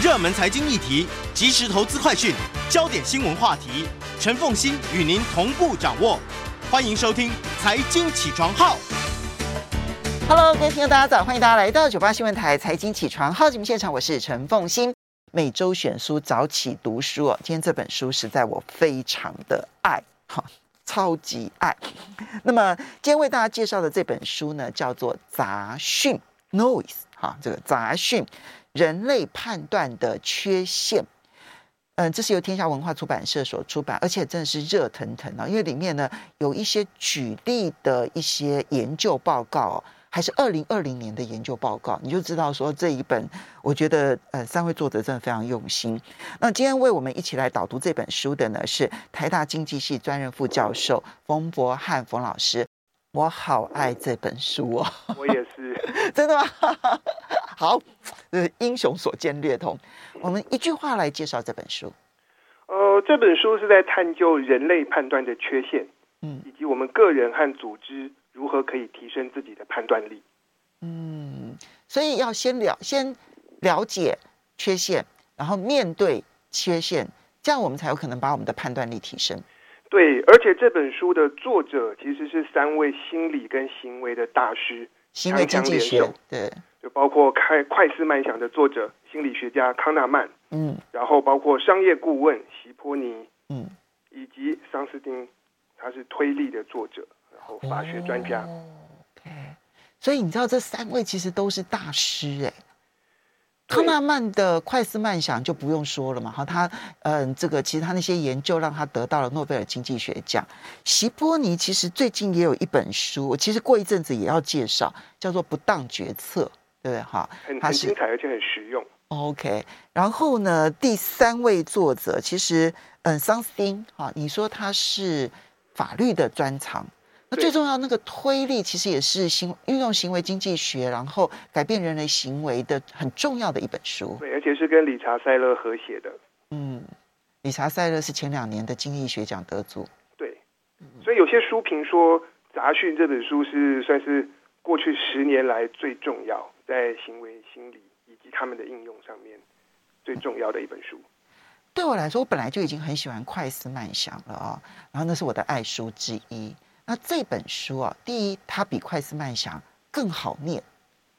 热门财经议题、即时投资快讯、焦点新闻话题，陈凤欣与您同步掌握。欢迎收听《财经起床号》。Hello，各位听众，大家早！欢迎大家来到九八新闻台《财经起床号》节目现场，我是陈凤欣。每周选书早起读书哦，今天这本书实在我非常的爱，哈，超级爱。那么今天为大家介绍的这本书呢，叫做《杂讯》，哈，这个杂讯。人类判断的缺陷，嗯，这是由天下文化出版社所出版，而且真的是热腾腾啊！因为里面呢有一些举例的一些研究报告，还是二零二零年的研究报告，你就知道说这一本，我觉得呃三位作者真的非常用心。那今天为我们一起来导读这本书的呢是台大经济系专任副教授冯柏翰冯老师，我好爱这本书哦，我也是，真的吗？好。是英雄所见略同。我们一句话来介绍这本书。呃，这本书是在探究人类判断的缺陷，嗯，以及我们个人和组织如何可以提升自己的判断力。嗯，所以要先了先了解缺陷，然后面对缺陷，这样我们才有可能把我们的判断力提升。对，而且这本书的作者其实是三位心理跟行为的大师，行为经济学，对。就包括开快思慢想的作者心理学家康纳曼，嗯，然后包括商业顾问席波尼，嗯，以及桑斯丁，他是推力的作者，然后法学专家。所以你知道这三位其实都是大师哎。康纳曼的快思慢想就不用说了嘛，哈，他嗯，这个其实他那些研究让他得到了诺贝尔经济学奖。席波尼其实最近也有一本书，我其实过一阵子也要介绍，叫做《不当决策》。对哈，很很精彩，而且很实用。OK，然后呢，第三位作者其实，嗯，桑斯汀哈，你说他是法律的专长，那最重要那个推力其实也是行运用行为经济学，然后改变人类行为的很重要的一本书。对，而且是跟理查塞勒合写的。嗯，理查塞勒是前两年的经济学奖得主。对，所以有些书评说《杂讯》这本书是算是过去十年来最重要。在行为心理以及他们的应用上面，最重要的一本书。对我来说，我本来就已经很喜欢快思慢想了啊、哦，然后那是我的爱书之一。那这本书啊，第一，它比快思慢想更好念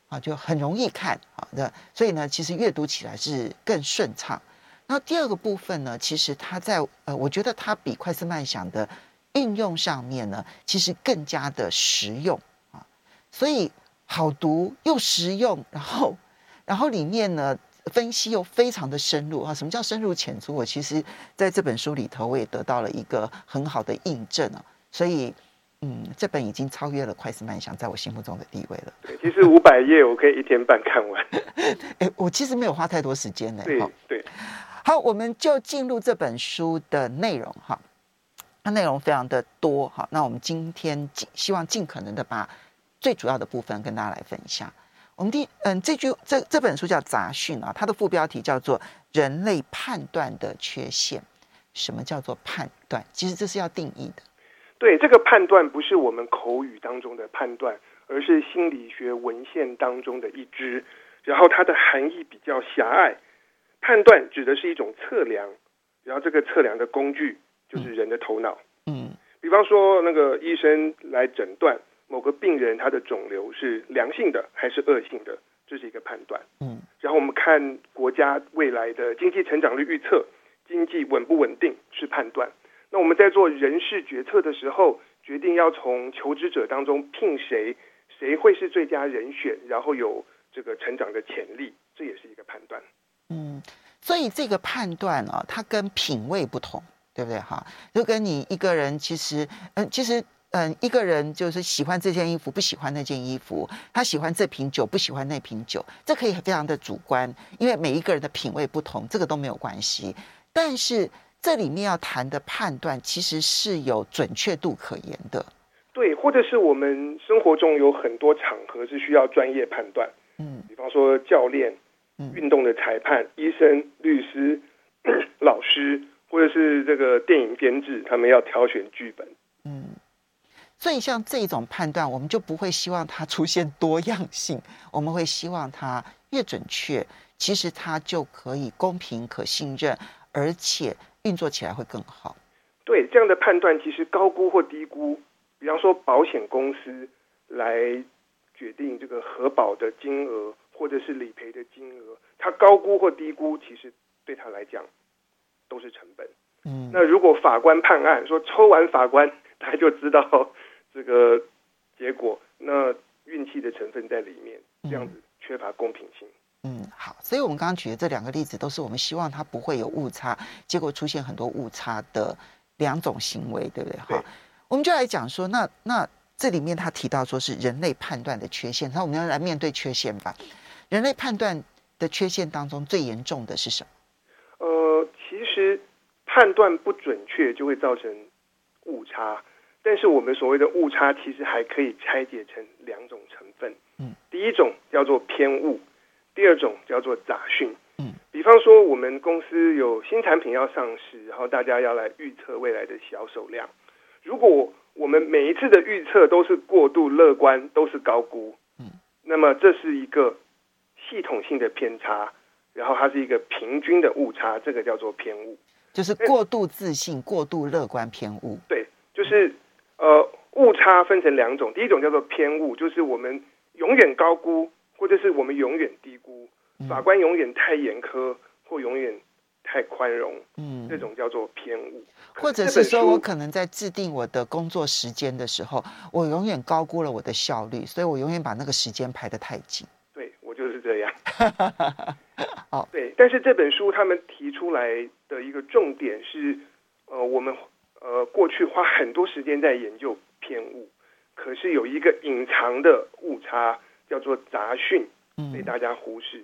啊，就很容易看啊的，所以呢，其实阅读起来是更顺畅。那第二个部分呢，其实它在呃，我觉得它比快思慢想的运用上面呢，其实更加的实用啊，所以。好读又实用，然后，然后里面呢分析又非常的深入啊！什么叫深入浅出？我其实在这本书里头，我也得到了一个很好的印证啊！所以，嗯，这本已经超越了《快思慢想》在我心目中的地位了。对，其实五百页我可以一天半看完。哎，我其实没有花太多时间呢。对对。好，我们就进入这本书的内容哈。它内容非常的多哈。那我们今天尽希望尽可能的把。最主要的部分跟大家来分享。我们第嗯，这句这这本书叫《杂讯》啊，它的副标题叫做《人类判断的缺陷》。什么叫做判断？其实这是要定义的。对，这个判断不是我们口语当中的判断，而是心理学文献当中的一支。然后它的含义比较狭隘。判断指的是一种测量，然后这个测量的工具就是人的头脑。嗯，比方说那个医生来诊断。某个病人他的肿瘤是良性的还是恶性的，这是一个判断。嗯，然后我们看国家未来的经济成长率预测，经济稳不稳定是判断。那我们在做人事决策的时候，决定要从求职者当中聘谁，谁会是最佳人选，然后有这个成长的潜力，这也是一个判断。嗯，所以这个判断啊，它跟品味不同，对不对？哈，就跟你一个人其实，嗯，其实。嗯，一个人就是喜欢这件衣服，不喜欢那件衣服；他喜欢这瓶酒，不喜欢那瓶酒，这可以非常的主观，因为每一个人的品味不同，这个都没有关系。但是这里面要谈的判断，其实是有准确度可言的。对，或者是我们生活中有很多场合是需要专业判断，嗯，比方说教练、运动的裁判、医生、律师、老师，或者是这个电影编制，他们要挑选剧本，嗯。所以像这种判断，我们就不会希望它出现多样性，我们会希望它越准确，其实它就可以公平、可信任，而且运作起来会更好。对，这样的判断，其实高估或低估，比方说保险公司来决定这个核保的金额，或者是理赔的金额，它高估或低估，其实对他来讲都是成本。嗯，那如果法官判案说抽完法官，他就知道这个结果，那运气的成分在里面，这样子缺乏公平性。嗯，好，所以我们刚刚举的这两个例子，都是我们希望它不会有误差，结果出现很多误差的两种行为，对不对？好，我们就来讲说，那那这里面他提到说是人类判断的缺陷，那我们要来面对缺陷吧。人类判断的缺陷当中最严重的是什么？呃，其实判断不准确就会造成误差，但是我们所谓的误差其实还可以拆解成两种成分。嗯，第一种叫做偏误。第二种叫做杂讯，嗯，比方说我们公司有新产品要上市，然后大家要来预测未来的销售量。如果我们每一次的预测都是过度乐观，都是高估，嗯，那么这是一个系统性的偏差，然后它是一个平均的误差，这个叫做偏误，就是过度自信、过度乐观偏误。对，就是呃，误差分成两种，第一种叫做偏误，就是我们永远高估。或者是我们永远低估，法官永远太严苛，或永远太宽容，嗯，这种叫做偏误。或者是说我可能在制定我的工作时间的时候，我永远高估了我的效率，所以我永远把那个时间排得太紧。对，我就是这样。好，对。但是这本书他们提出来的一个重点是，呃，我们呃过去花很多时间在研究偏误，可是有一个隐藏的误差。叫做杂讯，被大家忽视。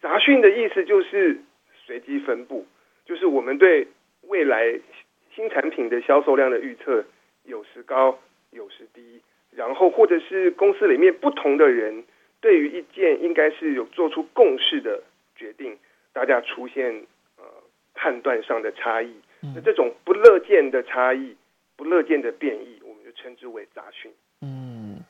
杂讯的意思就是随机分布，就是我们对未来新产品的销售量的预测有时高，有时低。然后或者是公司里面不同的人对于一件应该是有做出共识的决定，大家出现呃判断上的差异。那这种不乐见的差异、不乐见的变异，我们就称之为杂讯。嗯。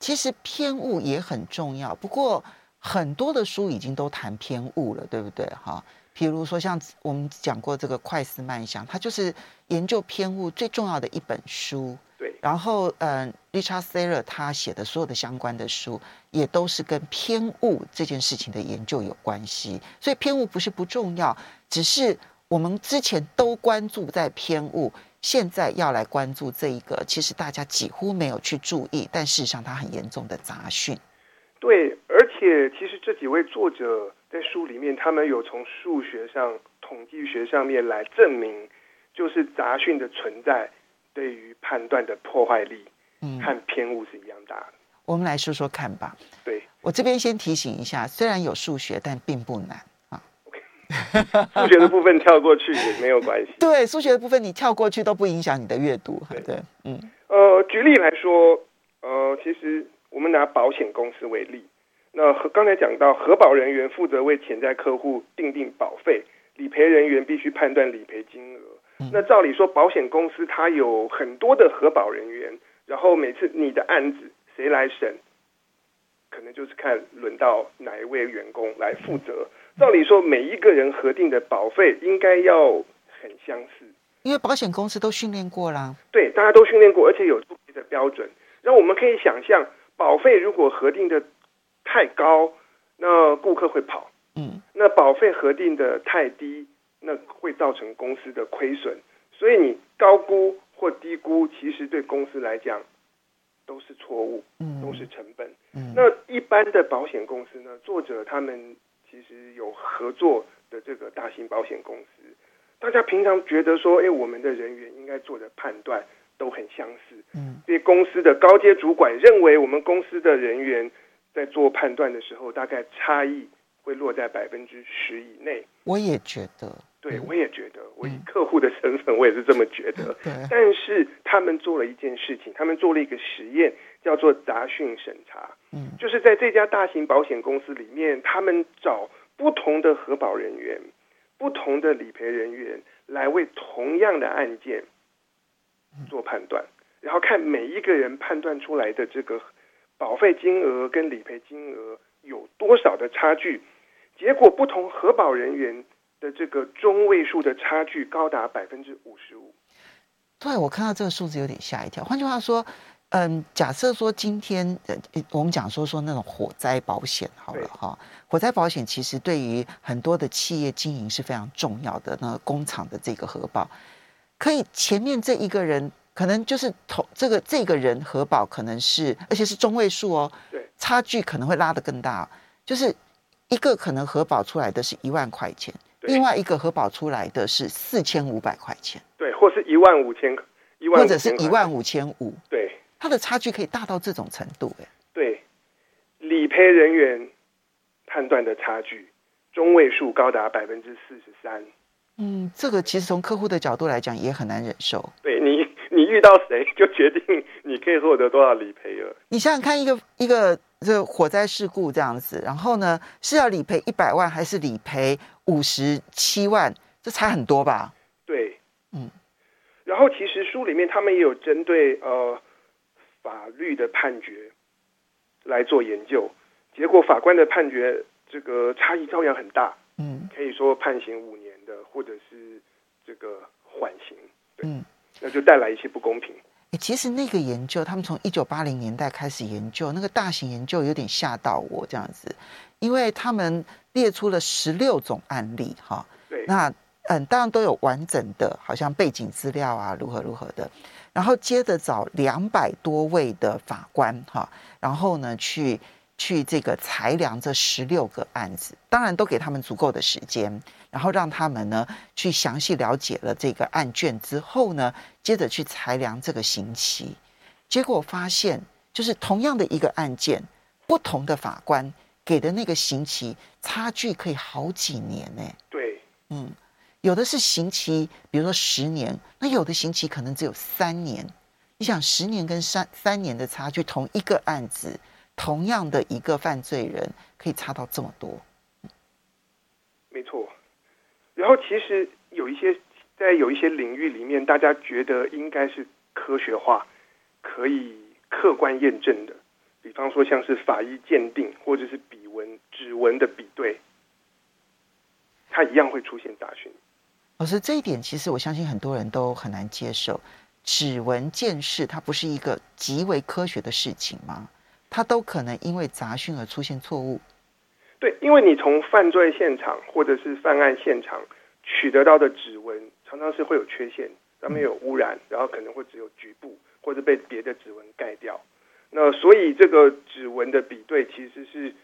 其实偏误也很重要，不过很多的书已经都谈偏误了，对不对？哈，譬如说像我们讲过这个快思慢想，它就是研究偏误最重要的一本书。对。然后，嗯，Richard Thaler 他写的所有的相关的书，也都是跟偏误这件事情的研究有关系。所以偏误不是不重要，只是我们之前都关注在偏误。现在要来关注这一个，其实大家几乎没有去注意，但事实上它很严重的杂讯。对，而且其实这几位作者在书里面，他们有从数学上、统计学上面来证明，就是杂讯的存在对于判断的破坏力，嗯，和偏误是一样大的。我们来说说看吧。对，我这边先提醒一下，虽然有数学，但并不难。数学的部分跳过去也没有关系。对，数学的部分你跳过去都不影响你的阅读。对，对，嗯，呃，举例来说，呃，其实我们拿保险公司为例，那和刚才讲到，核保人员负责为潜在客户定定保费，理赔人员必须判断理赔金额。嗯。那照理说，保险公司它有很多的核保人员，然后每次你的案子谁来审，可能就是看轮到哪一位员工来负责。照理说，每一个人核定的保费应该要很相似，因为保险公司都训练过啦。对，大家都训练过，而且有统一的标准。然后我们可以想象，保费如果核定的太高，那顾客会跑。嗯，那保费核定的太低，那会造成公司的亏损。所以你高估或低估，其实对公司来讲都是错误，嗯，都是成本。嗯，那一般的保险公司呢？作者他们。其实有合作的这个大型保险公司，大家平常觉得说，哎，我们的人员应该做的判断都很相似。嗯，所以公司的高阶主管认为，我们公司的人员在做判断的时候，大概差异会落在百分之十以内。我也觉得，对，我也觉得，我以客户的身份，我也是这么觉得。对，但是他们做了一件事情，他们做了一个实验。叫做杂讯审查，嗯，就是在这家大型保险公司里面，他们找不同的核保人员、不同的理赔人员来为同样的案件做判断，然后看每一个人判断出来的这个保费金额跟理赔金额有多少的差距。结果不同核保人员的这个中位数的差距高达百分之五十五。对，我看到这个数字有点吓一跳。换句话说，嗯，假设说今天呃，我们讲说说那种火灾保险好了哈，火灾保险其实对于很多的企业经营是非常重要的。那个工厂的这个核保，可以前面这一个人可能就是同这个这个人核保可能是，而且是中位数哦，对，差距可能会拉得更大，就是一个可能核保出来的是一万块钱。另外一个核保出来的是四千五百块钱，对，或是一万五千，一万，或者是一万五千五，对，它的差距可以大到这种程度，哎，对，理赔人员判断的差距中位数高达百分之四十三，嗯，这个其实从客户的角度来讲也很难忍受，对你，你遇到谁就决定你可以获得多少理赔了，你想想看，一个一个。这火灾事故这样子，然后呢，是要理赔一百万还是理赔五十七万？这差很多吧？对，嗯。然后其实书里面他们也有针对呃法律的判决来做研究，结果法官的判决这个差异照样很大。嗯，可以说判刑五年的，或者是这个缓刑。对，嗯，那就带来一些不公平。其实那个研究，他们从一九八零年代开始研究，那个大型研究有点吓到我这样子，因为他们列出了十六种案例，哈，对，那嗯，当然都有完整的，好像背景资料啊，如何如何的，然后接着找两百多位的法官，哈，然后呢去。去这个裁量这十六个案子，当然都给他们足够的时间，然后让他们呢去详细了解了这个案卷之后呢，接着去裁量这个刑期。结果发现，就是同样的一个案件，不同的法官给的那个刑期差距可以好几年呢。对，嗯，有的是刑期，比如说十年，那有的刑期可能只有三年。你想，十年跟三三年的差距，同一个案子。同样的一个犯罪人，可以差到这么多。没错。然后其实有一些在有一些领域里面，大家觉得应该是科学化、可以客观验证的，比方说像是法医鉴定或者是笔纹、指纹的比对，它一样会出现杂讯。老师，这一点其实我相信很多人都很难接受。指纹鉴识它不是一个极为科学的事情吗？它都可能因为杂讯而出现错误。对，因为你从犯罪现场或者是犯案现场取得到的指纹，常常是会有缺陷，上面有污染，然后可能会只有局部或者被别的指纹盖掉。那所以这个指纹的比对其实是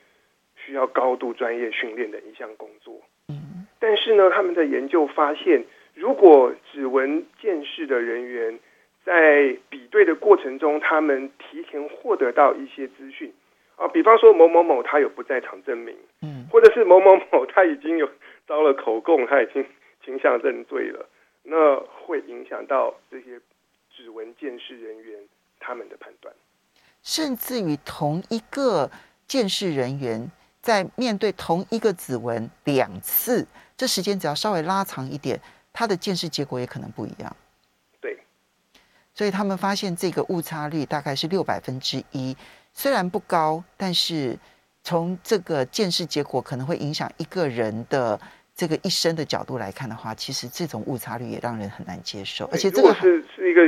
需要高度专业训练的一项工作。嗯，但是呢，他们的研究发现，如果指纹鉴识的人员在比对的过程中，他们提前获得到一些资讯啊，比方说某某某他有不在场证明，嗯，或者是某某某他已经有遭了口供，他已经倾向认罪了，那会影响到这些指纹鉴识人员他们的判断，甚至于同一个鉴识人员在面对同一个指纹两次，这时间只要稍微拉长一点，他的鉴识结果也可能不一样。对所以他们发现这个误差率大概是六百分之一，虽然不高，但是从这个鉴识结果可能会影响一个人的这个一生的角度来看的话，其实这种误差率也让人很难接受。而且这个是是一个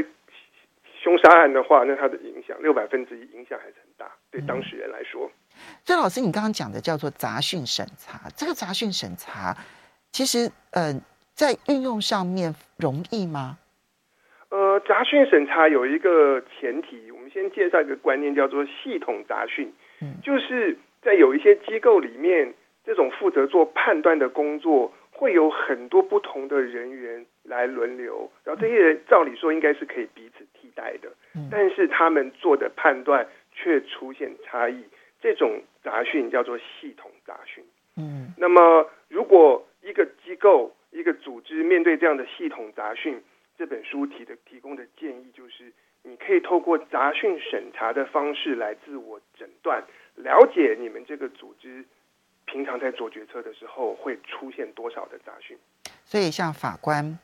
凶杀案的话，那它的影响六百分之一影响还是很大，对当事人来说。嗯、所以老师，你刚刚讲的叫做杂讯审查，这个杂讯审查其实嗯、呃，在运用上面容易吗？呃，杂讯审查有一个前提，我们先介绍一个观念，叫做系统杂讯。嗯，就是在有一些机构里面，这种负责做判断的工作，会有很多不同的人员来轮流，然后这些人照理说应该是可以彼此替代的，但是他们做的判断却出现差异，这种杂讯叫做系统杂讯。嗯，那么如果一个机构、一个组织面对这样的系统杂讯，这本书提的提供的建议就是，你可以透过杂讯审查的方式来自我诊断，了解你们这个组织平常在做决策的时候会出现多少的杂讯。所以，像法官，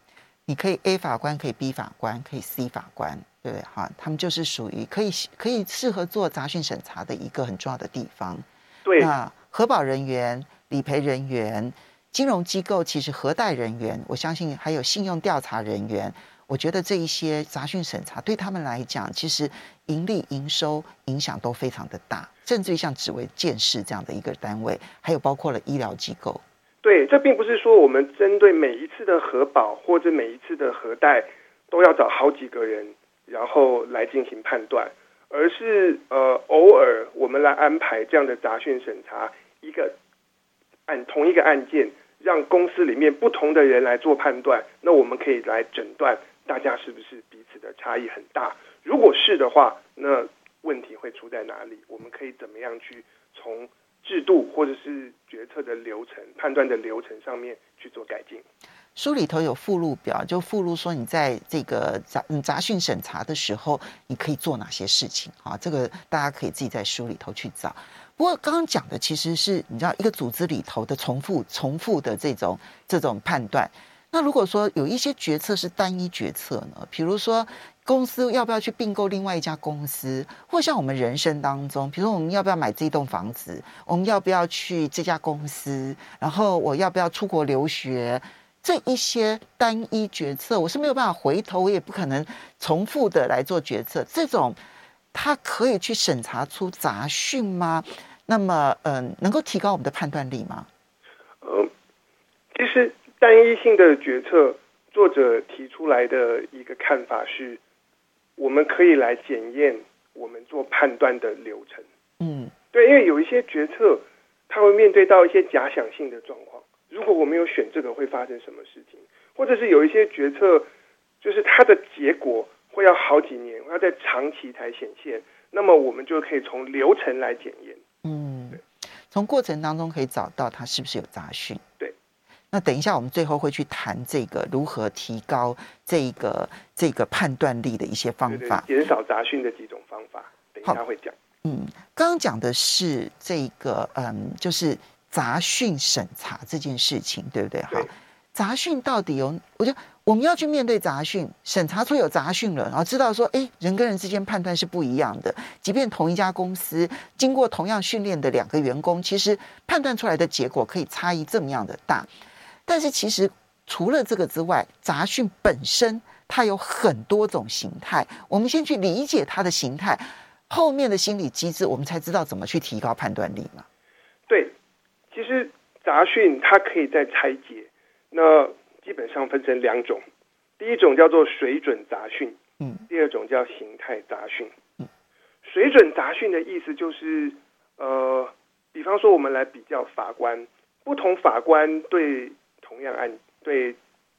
你可以 A 法官，可以 B 法官，可以 C 法官，对不对？哈，他们就是属于可以可以适合做杂讯审查的一个很重要的地方。对，那核保人员理赔人员、金融机构，其实核贷人员，我相信还有信用调查人员。我觉得这一些杂讯审查对他们来讲，其实盈利营收影响都非常的大，甚至于像指维鉴识这样的一个单位，还有包括了医疗机构。对，这并不是说我们针对每一次的核保或者每一次的核贷都要找好几个人，然后来进行判断，而是呃偶尔我们来安排这样的杂讯审查，一个按同一个案件，让公司里面不同的人来做判断，那我们可以来诊断。大家是不是彼此的差异很大？如果是的话，那问题会出在哪里？我们可以怎么样去从制度或者是决策的流程、判断的流程上面去做改进？书里头有附录表，就附录说你在这个杂杂讯审查的时候，你可以做哪些事情啊？这个大家可以自己在书里头去找。不过刚刚讲的其实是你知道一个组织里头的重复、重复的这种这种判断。那如果说有一些决策是单一决策呢？比如说公司要不要去并购另外一家公司，或像我们人生当中，比如说我们要不要买这栋房子，我们要不要去这家公司，然后我要不要出国留学，这一些单一决策，我是没有办法回头，我也不可能重复的来做决策。这种它可以去审查出杂讯吗？那么，嗯，能够提高我们的判断力吗？嗯，其实。单一性的决策，作者提出来的一个看法是，我们可以来检验我们做判断的流程。嗯，对，因为有一些决策，它会面对到一些假想性的状况。如果我没有选这个，会发生什么事情？或者是有一些决策，就是它的结果长期才显现。那么我们就可以从流程来检验。嗯，对，从过程当中可以找到它是不是有杂讯。对。那等一下，我们最后会去谈这个如何提高这个这个判断力的一些方法，减少杂讯的几种方法。等一下会讲。嗯，刚刚讲的是这个，嗯，就是杂讯审查这件事情，对不对？哈，杂讯到底有？我觉得我们要去面对杂讯，审查出有杂讯了，然后知道说，哎，人跟人之间判断是不一样的。即便同一家公司，经过同样训练的两个员工，其实判断出来的结果可以差异这么样的大。但是其实除了这个之外，杂讯本身它有很多种形态。我们先去理解它的形态，后面的心理机制，我们才知道怎么去提高判断力嘛。对，其实杂讯它可以再拆解，那基本上分成两种，第一种叫做水准杂讯，嗯，第二种叫形态杂讯。嗯，水准杂讯的意思就是，呃，比方说我们来比较法官，不同法官对。同样案对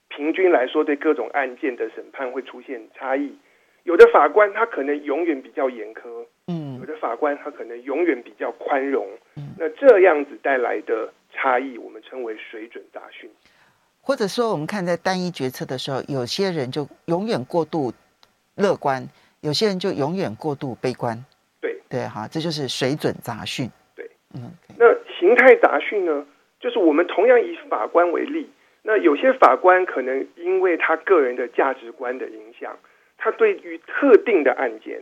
平均来说，对各种案件的审判会出现差异。有的法官他可能永远比较严苛，嗯，有的法官他可能永远比较宽容，嗯，那这样子带来的差异，我们称为水准杂讯。或者说，我们看在单一决策的时候，有些人就永远过度乐观，有些人就永远过度悲观。对对哈，这就是水准杂讯。对，嗯，那形态杂讯呢？就是我们同样以法官为例，那有些法官可能因为他个人的价值观的影响，他对于特定的案件，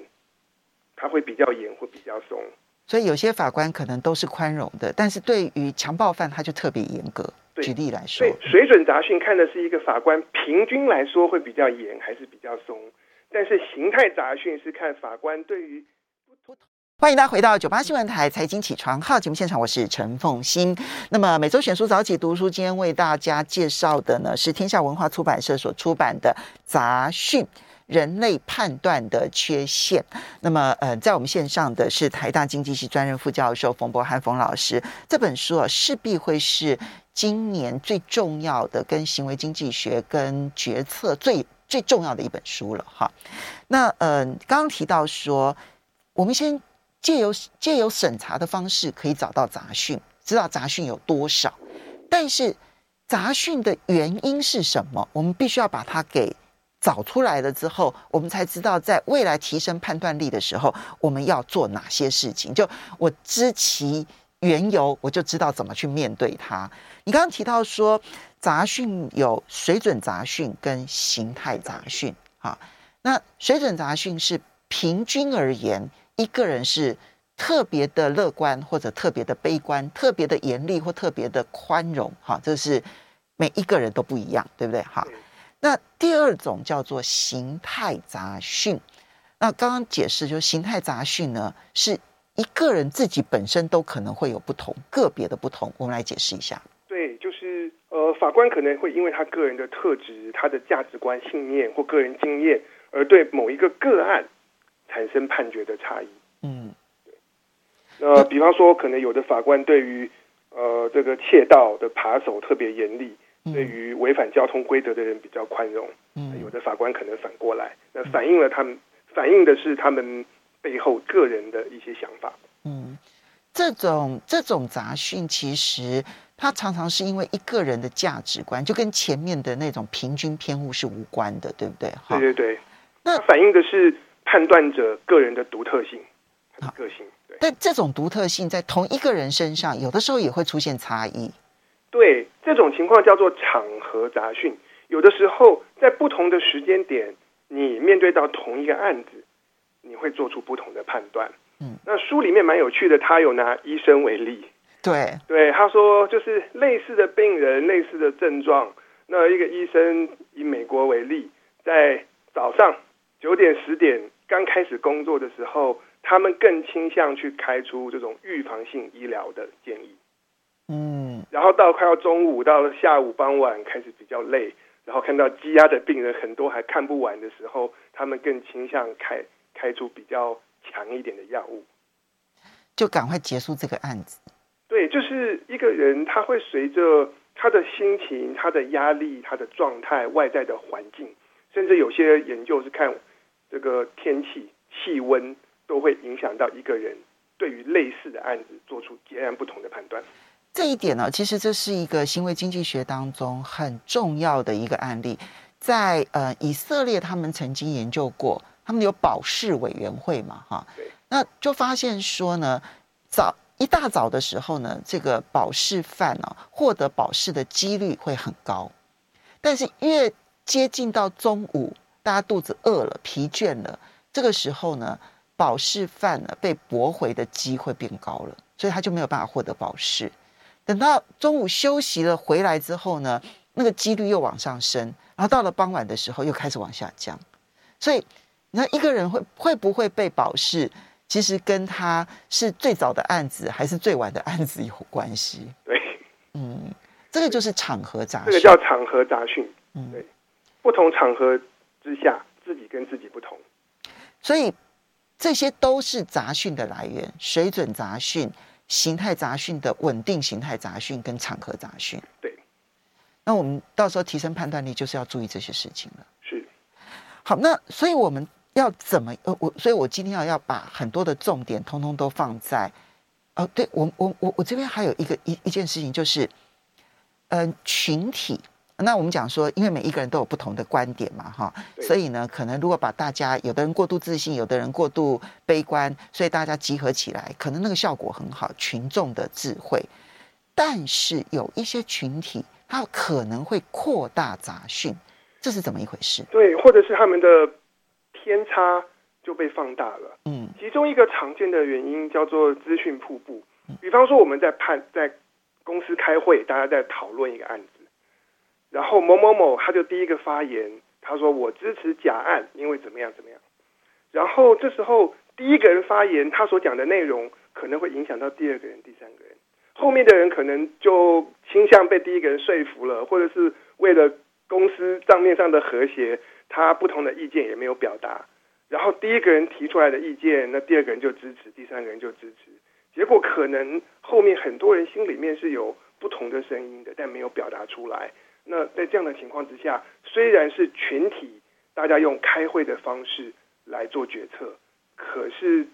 他会比较严或比较松。所以有些法官可能都是宽容的，但是对于强暴犯他就特别严格。对，举例来说，对，水准杂讯看的是一个法官平均来说会比较严还是比较松，但是形态杂讯是看法官对于。欢迎大家回到九八新闻台财经起床号节目现场，我是陈凤欣。那么每周选书早起读书，今天为大家介绍的呢是天下文化出版社所出版的《杂讯：人类判断的缺陷》。那么呃，在我们线上的是台大经济系专任副教授冯博涵冯老师。这本书啊，势必会是今年最重要的跟行为经济学跟决策最最重要的一本书了哈。那呃，刚刚提到说，我们先。借由借由审查的方式，可以找到杂讯，知道杂讯有多少。但是杂讯的原因是什么？我们必须要把它给找出来了之后，我们才知道在未来提升判断力的时候，我们要做哪些事情。就我知其缘由，我就知道怎么去面对它。你刚刚提到说，杂讯有水准杂讯跟形态杂讯，啊，那水准杂讯是平均而言。一个人是特别的乐观，或者特别的悲观，特别的严厉，或特别的宽容，哈，这是每一个人都不一样，对不对？哈，那第二种叫做形态杂讯。那刚刚解释就是形态杂讯呢，是一个人自己本身都可能会有不同，个别的不同。我们来解释一下。对，就是呃，法官可能会因为他个人的特质、他的价值观、信念或个人经验，而对某一个个案产生判决的差异。嗯，对。那比方说，可能有的法官对于呃这个窃盗的扒手特别严厉，嗯、对于违反交通规则的人比较宽容。嗯，有的法官可能反过来，那反映了他们。反映的是他们背后个人的一些想法。嗯，这种这种杂讯，其实它常常是因为一个人的价值观，就跟前面的那种平均偏误是无关的，对不对？对对对。那反映的是判断者个人的独特性，个性。对。但这种独特性在同一个人身上，有的时候也会出现差异。对，这种情况叫做场合杂讯。有的时候在不同的时间点。你面对到同一个案子，你会做出不同的判断。嗯，那书里面蛮有趣的，他有拿医生为例。对对，他说就是类似的病人、类似的症状。那一个医生以美国为例，在早上九点十点刚开始工作的时候，他们更倾向去开出这种预防性医疗的然后到快要中午，到了下午傍晚开始比较累。然后看到积压的病人很多还看不完的时候，他们更倾向开开出比较强一点的药物，就赶快结束这个案子。对，就是一个人他会随着他的心情、他的压力、他的状态、外在的环境，甚至有些研究是看这个天气、气温，都会影响到一个人对于类似的案子做出截然不同的判断。这一点呢，其实这是一个行为经济学当中很重要的一个案例，在呃以色列，他们曾经研究过，他们有保释委员会嘛，哈，那就发现说呢，早一大早的时候呢，这个保释犯呢获得保释的几率会很高，但是越接近到中午，大家肚子饿了、疲倦了，这个时候呢，保释犯呢被驳回的机会变高了，所以他就没有办法获得保释。等到中午休息了回来之后呢，那个几率又往上升，然后到了傍晚的时候又开始往下降。所以，你看一个人会会不会被保释，其实跟他是最早的案子还是最晚的案子有关系。对，嗯，这个就是场合杂讯。这个叫场合杂讯。嗯，对，不同场合之下，自己跟自己不同。所以这些都是杂讯的来源，水准杂讯。形态杂讯的稳定形态杂讯跟场合杂讯，对，那我们到时候提升判断力，就是要注意这些事情了。是，好，那所以我们要怎么呃，我所以我今天要要把很多的重点通通都放在，哦，对我我我我这边还有一个一一件事情就是，嗯、呃，群体。那我们讲说，因为每一个人都有不同的观点嘛，哈，所以呢，可能如果把大家有的人过度自信，有的人过度悲观，所以大家集合起来，可能那个效果很好，群众的智慧。但是有一些群体，他可能会扩大杂讯，这是怎么一回事？对，或者是他们的偏差就被放大了。嗯，其中一个常见的原因叫做资讯瀑布。比方说，我们在判在公司开会，大家在讨论一个案子。然后某某某他就第一个发言，他说我支持甲案，因为怎么样怎么样。然后这时候第一个人发言，他所讲的内容可能会影响到第二个人、第三个人，后面的人可能就倾向被第一个人说服了，或者是为了公司账面上的和谐，他不同的意见也没有表达。然后第一个人提出来的意见，那第二个人就支持，第三个人就支持，结果可能后面很多人心里面是有不同的声音的，但没有表达出来。那在这样的情况之下，虽然是群体，大家用开会的方式来做决策，可是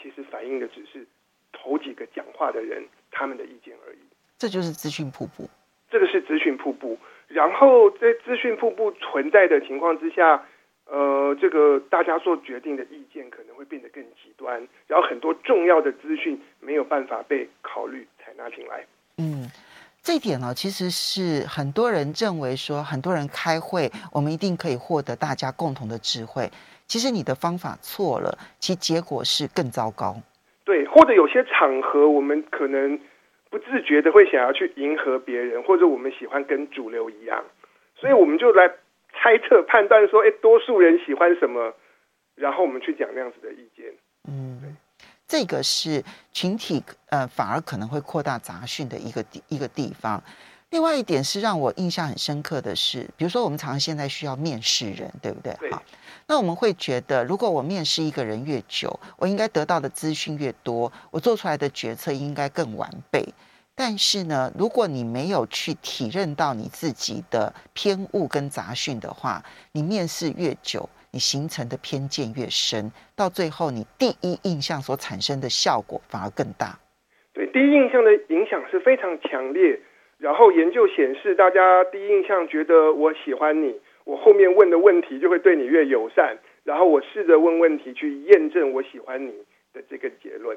其实反映的只是头几个讲话的人他们的意见而已。这就是资讯瀑布。这个是资讯瀑布。然后在资讯瀑布存在的情况之下，呃，这个大家做决定的意见可能会变得更极端，然后很多重要的资讯没有办法被考虑采纳进来。嗯。这一点呢，其实是很多人认为说，很多人开会，我们一定可以获得大家共同的智慧。其实你的方法错了，其结果是更糟糕。对，或者有些场合，我们可能不自觉的会想要去迎合别人，或者我们喜欢跟主流一样，所以我们就来猜测、判断说，哎，多数人喜欢什么，然后我们去讲那样子的意见。嗯，这个是群体呃，反而可能会扩大杂讯的一个地一个地方。另外一点是让我印象很深刻的是，比如说我们常常现在需要面试人，对不对？对。好，那我们会觉得，如果我面试一个人越久，我应该得到的资讯越多，我做出来的决策应该更完备。但是呢，如果你没有去体认到你自己的偏误跟杂讯的话，你面试越久，你形成的偏见越深，到最后你第一印象所产生的效果反而更大。对，第一印象的影响是非常强烈。然后研究显示，大家第一印象觉得我喜欢你，我后面问的问题就会对你越友善。然后我试着问问题去验证我喜欢你的这个结论。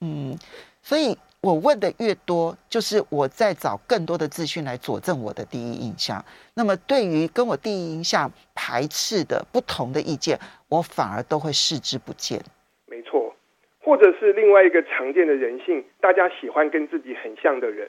嗯，所以我问的越多，就是我在找更多的资讯来佐证我的第一印象。那么对于跟我第一印象排斥的不同的意见，我反而都会视之不见。没错，或者是另外一个常见的人性，大家喜欢跟自己很像的人。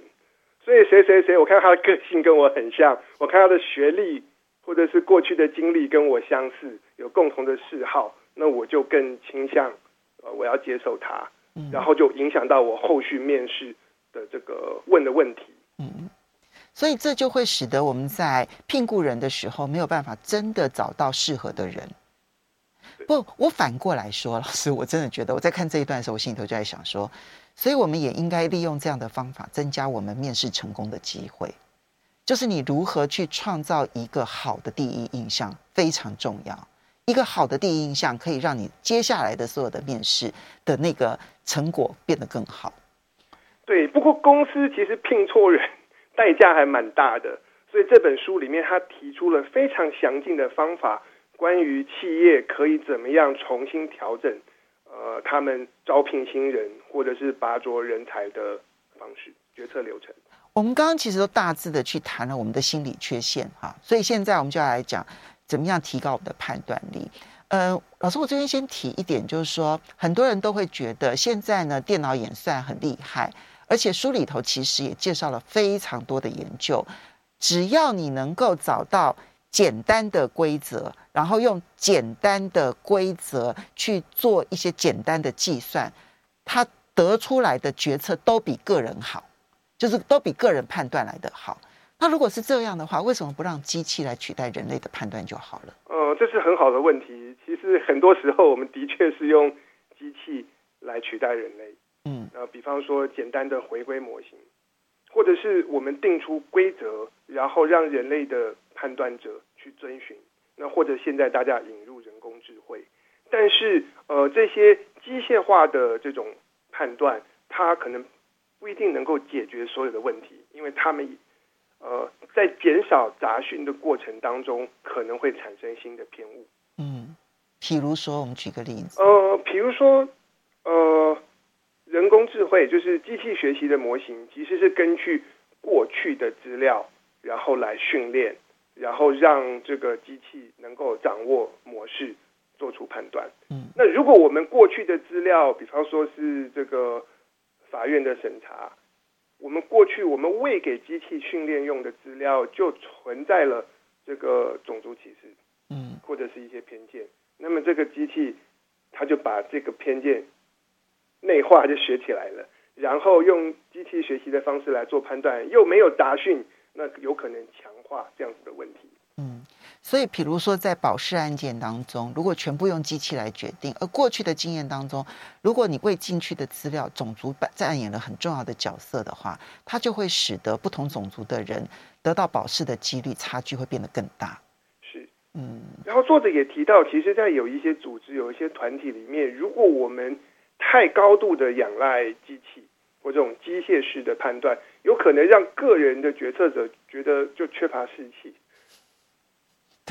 所以谁谁谁，我看他的个性跟我很像，我看他的学历或者是过去的经历跟我相似，有共同的嗜好，那我就更倾向呃我要接受他，然后就影响到我后续面试的这个问的问题。嗯，所以这就会使得我们在聘雇人的时候没有办法真的找到适合的人。不，我反过来说，老师，我真的觉得我在看这一段的时候，我心里头就在想说。所以，我们也应该利用这样的方法，增加我们面试成功的机会。就是你如何去创造一个好的第一印象，非常重要。一个好的第一印象，可以让你接下来的所有的面试的那个成果变得更好。对，不过公司其实聘错人代价还蛮大的，所以这本书里面他提出了非常详尽的方法，关于企业可以怎么样重新调整。呃，他们招聘新人或者是拔擢人才的方式、决策流程，我们刚刚其实都大致的去谈了我们的心理缺陷哈，所以现在我们就要来讲怎么样提高我们的判断力。呃，老师，我这边先提一点，就是说很多人都会觉得现在呢电脑演算很厉害，而且书里头其实也介绍了非常多的研究，只要你能够找到。简单的规则，然后用简单的规则去做一些简单的计算，他得出来的决策都比个人好，就是都比个人判断来的好。那如果是这样的话，为什么不让机器来取代人类的判断就好了？呃，这是很好的问题。其实很多时候，我们的确是用机器来取代人类。嗯，呃，比方说简单的回归模型，或者是我们定出规则，然后让人类的判断者。去遵循，那或者现在大家引入人工智慧，但是呃这些机械化的这种判断，它可能不一定能够解决所有的问题，因为他们呃在减少杂讯的过程当中，可能会产生新的偏误。嗯，譬如说，我们举个例子，呃，譬如说，呃，人工智慧就是机器学习的模型，其实是根据过去的资料，然后来训练。然后让这个机器能够掌握模式，做出判断。嗯，那如果我们过去的资料，比方说是这个法院的审查，我们过去我们未给机器训练用的资料就存在了这个种族歧视，嗯，或者是一些偏见，那么这个机器它就把这个偏见内化就学起来了，然后用机器学习的方式来做判断，又没有杂讯。那有可能强化这样子的问题。嗯，所以比如说在保释案件当中，如果全部用机器来决定，而过去的经验当中，如果你未进去的资料种族扮演了很重要的角色的话，它就会使得不同种族的人得到保释的几率差距会变得更大。是，嗯。然后作者也提到，其实，在有一些组织、有一些团体里面，如果我们太高度的仰赖机器。或这种机械式的判断，有可能让个人的决策者觉得就缺乏士气。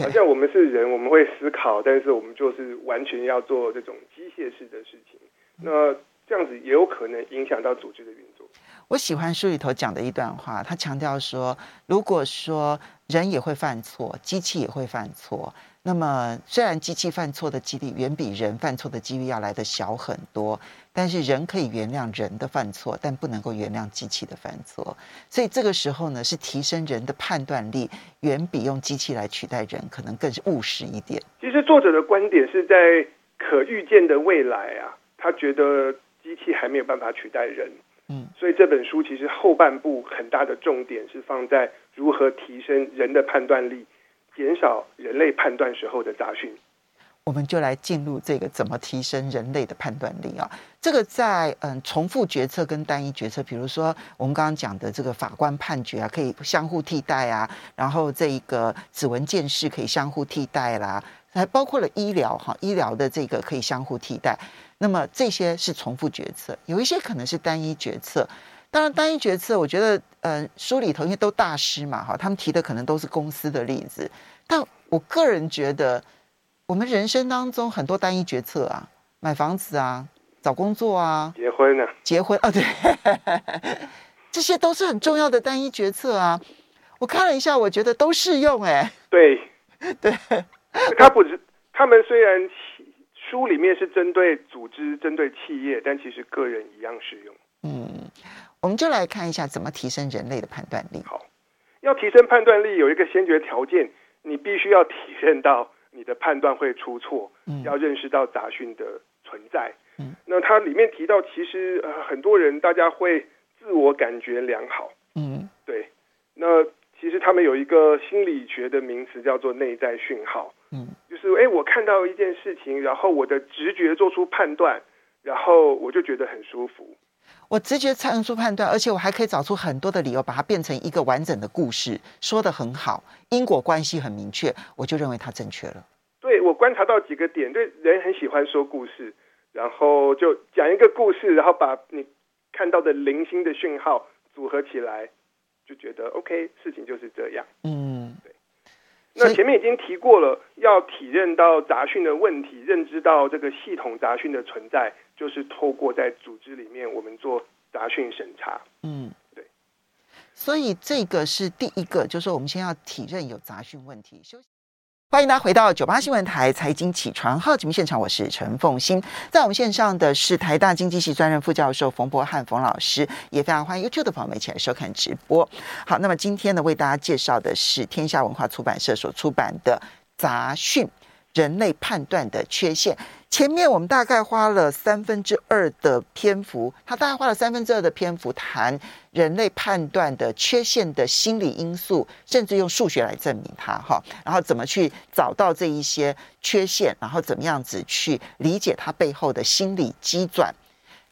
好像我们是人，我们会思考，但是我们就是完全要做这种机械式的事情。那这样子也有可能影响到组织的运作。我喜欢书里头讲的一段话，他强调说，如果说人也会犯错，机器也会犯错，那么，虽然机器犯错的几率远比人犯错的几率要来得小很多，但是人可以原谅人的犯错，但不能够原谅机器的犯错。所以这个时候呢，是提升人的判断力，远比用机器来取代人可能更是务实一点。其实作者的观点是在可预见的未来啊，他觉得机器还没有办法取代人。嗯，所以这本书其实后半部很大的重点是放在如何提升人的判断力。减少人类判断时候的杂讯，我们就来进入这个怎么提升人类的判断力啊？这个在嗯重复决策跟单一决策，比如说我们刚刚讲的这个法官判决啊，可以相互替代啊，然后这一个指纹鉴识可以相互替代啦，还包括了医疗哈，医疗的这个可以相互替代。那么这些是重复决策，有一些可能是单一决策。当然，单一决策，我觉得，呃，书里头因为都大师嘛，哈，他们提的可能都是公司的例子。但我个人觉得，我们人生当中很多单一决策啊，买房子啊，找工作啊，结婚啊，结婚啊，对，这些都是很重要的单一决策啊。我看了一下，我觉得都适用，哎，对，对，他不是，他们虽然书里面是针对组织、针对企业，但其实个人一样适用，嗯。我们就来看一下怎么提升人类的判断力。好，要提升判断力，有一个先决条件，你必须要体认到你的判断会出错，嗯，要认识到杂讯的存在。嗯，那它里面提到，其实呃很多人大家会自我感觉良好。嗯，对。那其实他们有一个心理学的名词叫做内在讯号。嗯，就是哎，我看到一件事情，然后我的直觉做出判断，然后我就觉得很舒服。我直觉才能做判断，而且我还可以找出很多的理由，把它变成一个完整的故事，说的很好，因果关系很明确，我就认为它正确了。对，我观察到几个点，对，人很喜欢说故事，然后就讲一个故事，然后把你看到的零星的讯号组合起来，就觉得 OK，事情就是这样。嗯，对。那前面已经提过了，要体认到杂讯的问题，认知到这个系统杂讯的存在。就是透过在组织里面，我们做杂讯审查。嗯，对。所以这个是第一个，就是我们先要体认有杂讯问题。休息。欢迎大家回到九八新闻台财经起床号节目现场，我是陈凤欣。在我们线上的是台大经济系专任副教授冯博翰冯老师，也非常欢迎 YouTube 的朋友们一起来收看直播。好，那么今天呢，为大家介绍的是天下文化出版社所出版的《杂讯：人类判断的缺陷》。前面我们大概花了三分之二的篇幅，他大概花了三分之二的篇幅谈人类判断的缺陷的心理因素，甚至用数学来证明它哈，然后怎么去找到这一些缺陷，然后怎么样子去理解它背后的心理机转。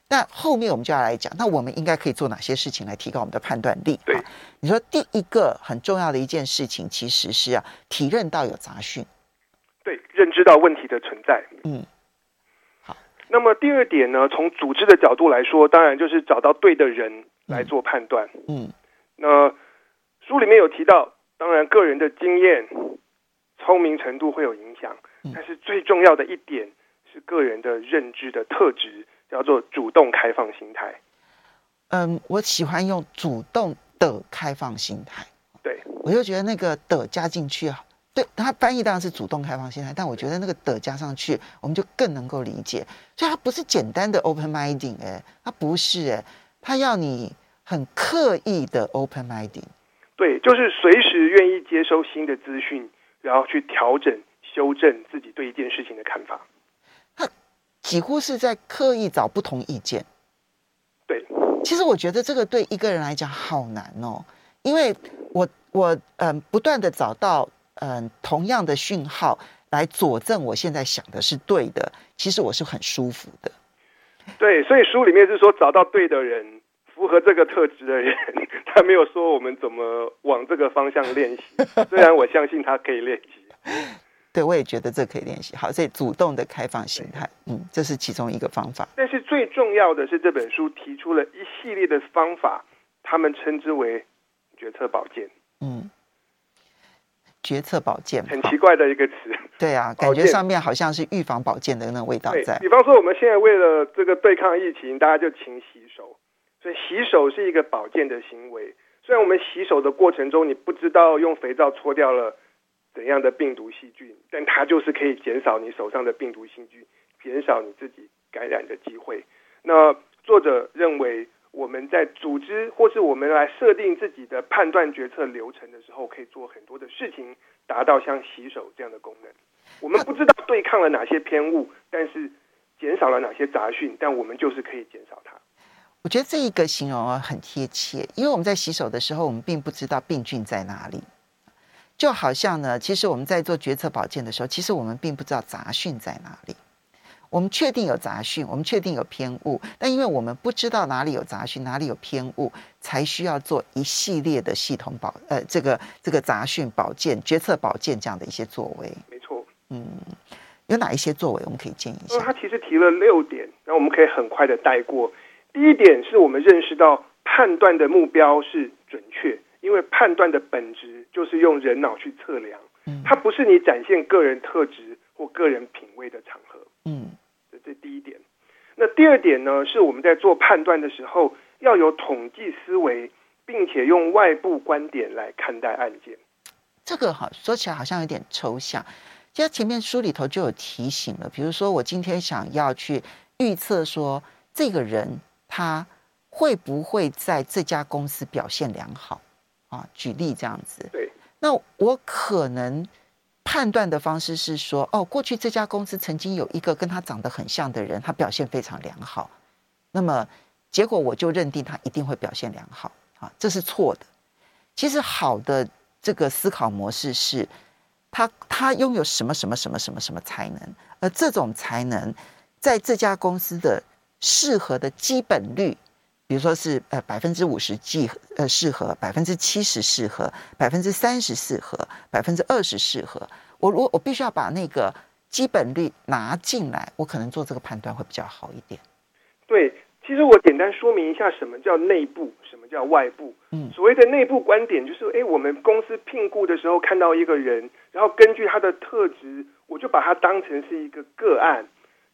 那后面我们就要来讲，那我们应该可以做哪些事情来提高我们的判断力？对，你说第一个很重要的一件事情，其实是要体认到有杂讯，对，认知到问题的存在，嗯。好那么第二点呢，从组织的角度来说，当然就是找到对的人来做判断。嗯，那书里面有提到，当然个人的经验、聪明程度会有影响，但是最重要的一点是个人的认知的特质，叫做主动开放心态。嗯，我喜欢用主动的开放心态。对，我就觉得那个的加进去啊。对，他翻译当然是主动开放心态，但我觉得那个的加上去，我们就更能够理解。所以它不是简单的 open minding，哎，它不是，哎，它要你很刻意的 open minding。对，就是随时愿意接收新的资讯，然后去调整、修正自己对一件事情的看法。他几乎是在刻意找不同意见。对，其实我觉得这个对一个人来讲好难哦，因为我我嗯不断的找到。嗯，同样的讯号来佐证我现在想的是对的，其实我是很舒服的。对，所以书里面是说找到对的人，符合这个特质的人，他没有说我们怎么往这个方向练习。虽然我相信他可以练习，对，我也觉得这可以练习。好，所以主动的开放心态，嗯，这是其中一个方法。但是最重要的是这本书提出了一系列的方法，他们称之为决策宝剑。嗯。决策保健，很奇怪的一个词。对啊，感觉上面好像是预防保健的那个味道在。比方说，我们现在为了这个对抗疫情，大家就勤洗手，所以洗手是一个保健的行为。虽然我们洗手的过程中，你不知道用肥皂搓掉了怎样的病毒细菌，但它就是可以减少你手上的病毒细菌，减少你自己感染的机会。那作者认为，我们在组织或是我们来设定自己的判断决策流程的时候，可以做很多的事情，达到像洗手这样的功能。我们不知道对抗了哪些偏误，但是减少了哪些杂讯，但我们就是可以减少它。我觉得这一个形容啊很贴切，因为我们在洗手的时候，我们并不知道病菌在哪里。就好像呢，其实我们在做决策保健的时候，其实我们并不知道杂讯在哪里。我们确定有杂讯，我们确定有偏误，但因为我们不知道哪里有杂讯，哪里有偏误，才需要做一系列的系统保呃这个这个杂讯保健、决策保健这样的一些作为。没错，嗯，有哪一些作为我们可以建议一下？他其实提了六点，那我们可以很快的带过。第一点是我们认识到判断的目标是准确，因为判断的本质就是用人脑去测量，它不是你展现个人特质或个人品味的场合。嗯。这第一点，那第二点呢？是我们在做判断的时候要有统计思维，并且用外部观点来看待案件。这个好说起来好像有点抽象。其实前面书里头就有提醒了，比如说我今天想要去预测说这个人他会不会在这家公司表现良好啊？举例这样子。对。那我可能。判断的方式是说，哦，过去这家公司曾经有一个跟他长得很像的人，他表现非常良好，那么结果我就认定他一定会表现良好啊，这是错的。其实好的这个思考模式是，他他拥有什么什么什么什么什么才能，而这种才能在这家公司的适合的基本率。比如说是呃百分之五十适呃适合，百分之七十适合，百分之三十适合，百分之二十适合。我如果我必须要把那个基本率拿进来，我可能做这个判断会比较好一点。对，其实我简单说明一下什么叫内部，什么叫外部。嗯，所谓的内部观点就是，哎，我们公司聘雇的时候看到一个人，然后根据他的特质，我就把他当成是一个个案。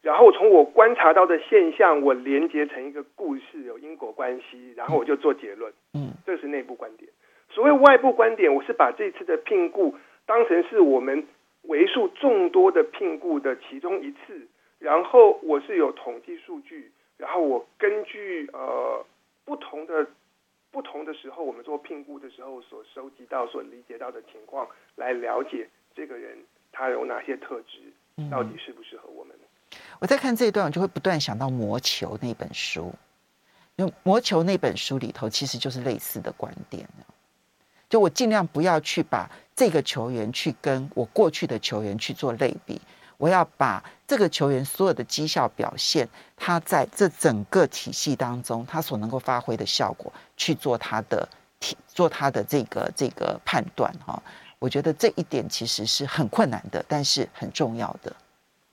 然后从我观察到的现象，我连接成一个故事，有因果关系，然后我就做结论。嗯，这是内部观点。所谓外部观点，我是把这次的聘雇当成是我们为数众多的聘雇的其中一次，然后我是有统计数据，然后我根据呃不同的不同的时候，我们做聘雇的时候所收集到、所理解到的情况，来了解这个人他有哪些特质，到底适不适合我们。我在看这一段，我就会不断想到《魔球》那本书，因为《魔球》那本书里头其实就是类似的观点。就我尽量不要去把这个球员去跟我过去的球员去做类比，我要把这个球员所有的绩效表现，他在这整个体系当中他所能够发挥的效果去做他的体做他的这个这个判断哈。我觉得这一点其实是很困难的，但是很重要的。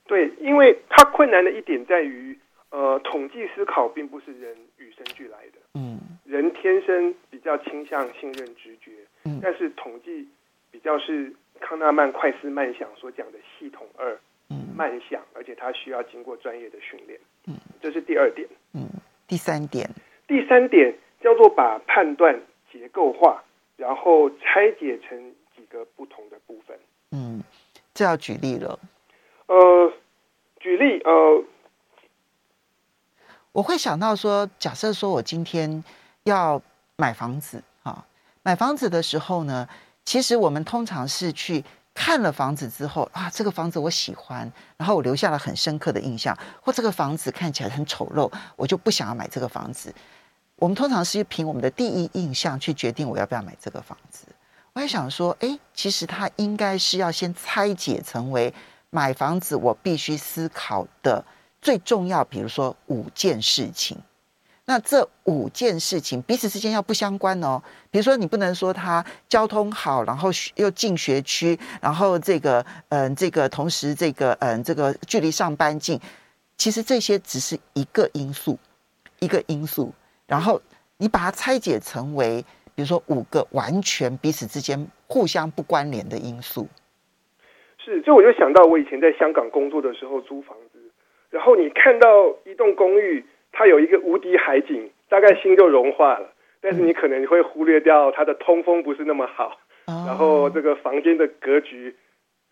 对，因为它困难的一点在于，呃，统计思考并不是人与生俱来的。嗯，人天生比较倾向信任直觉。嗯，但是统计比较是康纳曼快思慢想所讲的系统二。嗯，慢想，而且它需要经过专业的训练。嗯，这是第二点。嗯，第三点。第三点叫做把判断结构化，然后拆解成几个不同的部分。嗯，这要举例了。呃，举例呃，我会想到说，假设说我今天要买房子啊，买房子的时候呢，其实我们通常是去看了房子之后啊，这个房子我喜欢，然后我留下了很深刻的印象，或这个房子看起来很丑陋，我就不想要买这个房子。我们通常是凭我们的第一印象去决定我要不要买这个房子。我也想说，哎，其实它应该是要先拆解成为。买房子，我必须思考的最重要，比如说五件事情。那这五件事情彼此之间要不相关哦。比如说，你不能说它交通好，然后又进学区，然后这个嗯，这个同时这个嗯，这个距离上班近。其实这些只是一个因素，一个因素。然后你把它拆解成为，比如说五个完全彼此之间互相不关联的因素。是，这我就想到我以前在香港工作的时候租房子，然后你看到一栋公寓，它有一个无敌海景，大概心就融化了。但是你可能会忽略掉它的通风不是那么好，哦、然后这个房间的格局，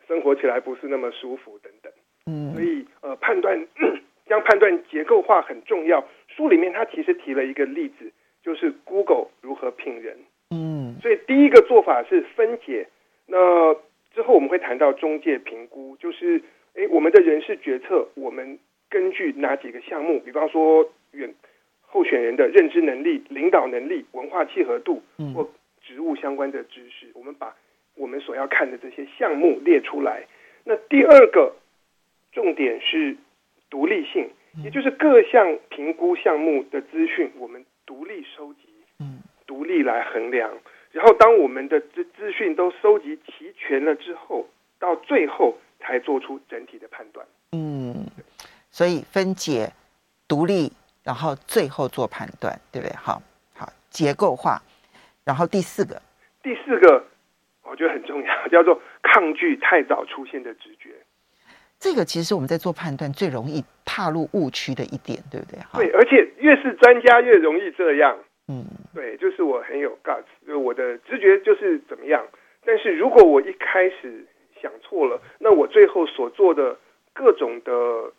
生活起来不是那么舒服等等。嗯，所以呃，判断将判断结构化很重要。书里面他其实提了一个例子，就是 Google 如何聘人。嗯，所以第一个做法是分解。那之后我们会谈到中介评估，就是诶，我们的人事决策，我们根据哪几个项目？比方说，远候选人的认知能力、领导能力、文化契合度或职务相关的知识，我们把我们所要看的这些项目列出来。那第二个重点是独立性，也就是各项评估项目的资讯，我们独立收集，嗯独立来衡量。然后，当我们的资资讯都收集齐全了之后，到最后才做出整体的判断。嗯，所以分解、独立，然后最后做判断，对不对？好，好，结构化。然后第四个，第四个我觉得很重要，叫做抗拒太早出现的直觉。这个其实我们在做判断最容易踏入误区的一点，对不对？对，而且越是专家越容易这样。嗯，对，就是我很有 guts，就我的直觉就是怎么样。但是如果我一开始想错了，那我最后所做的各种的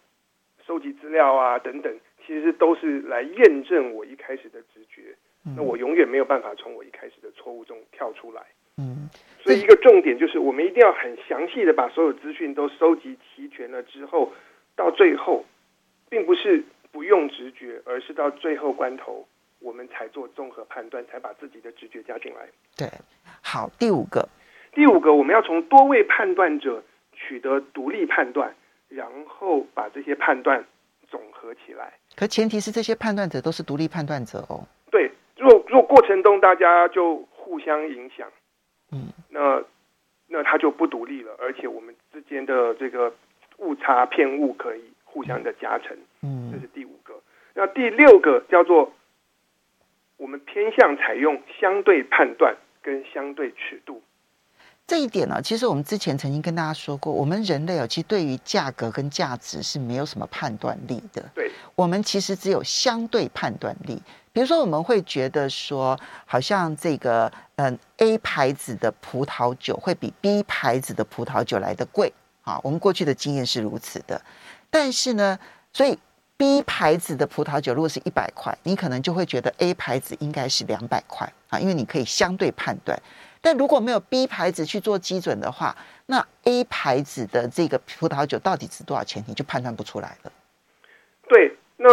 收集资料啊等等，其实都是来验证我一开始的直觉。那我永远没有办法从我一开始的错误中跳出来。嗯，所以一个重点就是，我们一定要很详细的把所有资讯都收集齐全了之后，到最后，并不是不用直觉，而是到最后关头。我们才做综合判断，才把自己的直觉加进来。对，好，第五个，第五个，我们要从多位判断者取得独立判断，然后把这些判断总合起来。可前提是这些判断者都是独立判断者哦。对，如果如果过程中大家就互相影响，嗯，那那他就不独立了，而且我们之间的这个误差偏误可以互相的加成。嗯，这是第五个。那第六个叫做。我们偏向采用相对判断跟相对尺度这一点呢，其实我们之前曾经跟大家说过，我们人类哦，其实对于价格跟价值是没有什么判断力的。对，我们其实只有相对判断力。比如说，我们会觉得说，好像这个嗯 A 牌子的葡萄酒会比 B 牌子的葡萄酒来的贵啊。我们过去的经验是如此的，但是呢，所以。B 牌子的葡萄酒如果是一百块，你可能就会觉得 A 牌子应该是两百块啊，因为你可以相对判断。但如果没有 B 牌子去做基准的话，那 A 牌子的这个葡萄酒到底值多少钱，你就判断不出来了。对，那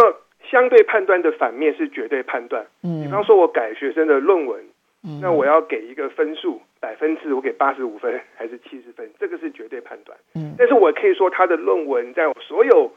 相对判断的反面是绝对判断。嗯，比方说我改学生的论文，嗯，那我要给一个分数，百分制，我给八十五分还是七十分，这个是绝对判断。嗯，但是我可以说他的论文在我所有。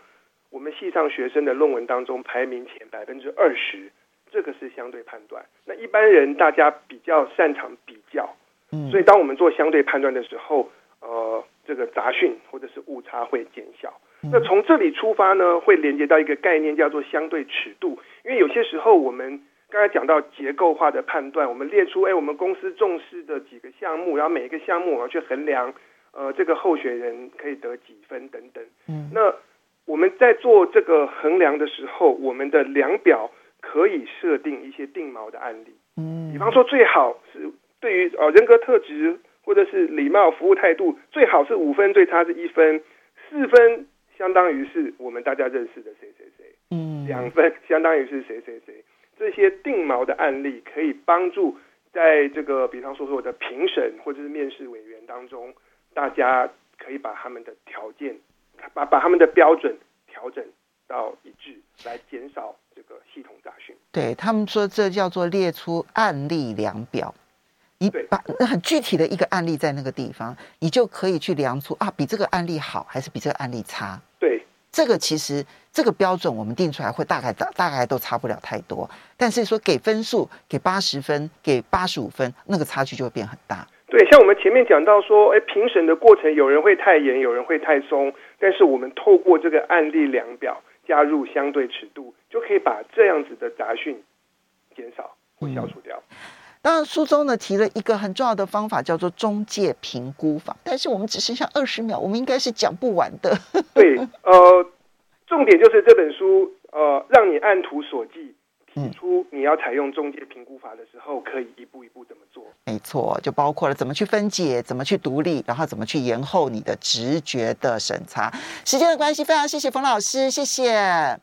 我们系上学生的论文当中排名前百分之二十，这个是相对判断。那一般人大家比较擅长比较，嗯，所以当我们做相对判断的时候，呃，这个杂讯或者是误差会减小。那从这里出发呢，会连接到一个概念叫做相对尺度。因为有些时候我们刚才讲到结构化的判断，我们列出哎，我们公司重视的几个项目，然后每一个项目我要去衡量，呃，这个候选人可以得几分等等。嗯，那。我们在做这个衡量的时候，我们的量表可以设定一些定锚的案例。嗯，比方说，最好是对于呃人格特质或者是礼貌服务态度，最好是五分，最差是一分。四分相当于是我们大家认识的谁谁谁。嗯，两分相当于是谁谁谁。这些定锚的案例可以帮助在这个比方说说我的评审或者是面试委员当中，大家可以把他们的条件。把把他们的标准调整到一致，来减少这个系统杂讯。对，他们说，这叫做列出案例量表。你把那很具体的一个案例在那个地方，你就可以去量出啊，比这个案例好还是比这个案例差。对，这个其实这个标准我们定出来会大概大大概都差不了太多，但是说给分数给八十分，给八十五分，那个差距就会变很大。对，像我们前面讲到说，哎，评审的过程有人会太严，有人会太松，但是我们透过这个案例量表加入相对尺度，就可以把这样子的杂讯减少或消除掉。嗯，当然，书中呢提了一个很重要的方法，叫做中介评估法，但是我们只剩下二十秒，我们应该是讲不完的。对，呃，重点就是这本书，呃，让你按图索骥，提出你要采用中介评估法的时候，可以一步一步怎么做？没错，就包括了怎么去分解，怎么去独立，然后怎么去延后你的直觉的审查。时间的关系，非常谢谢冯老师，谢谢。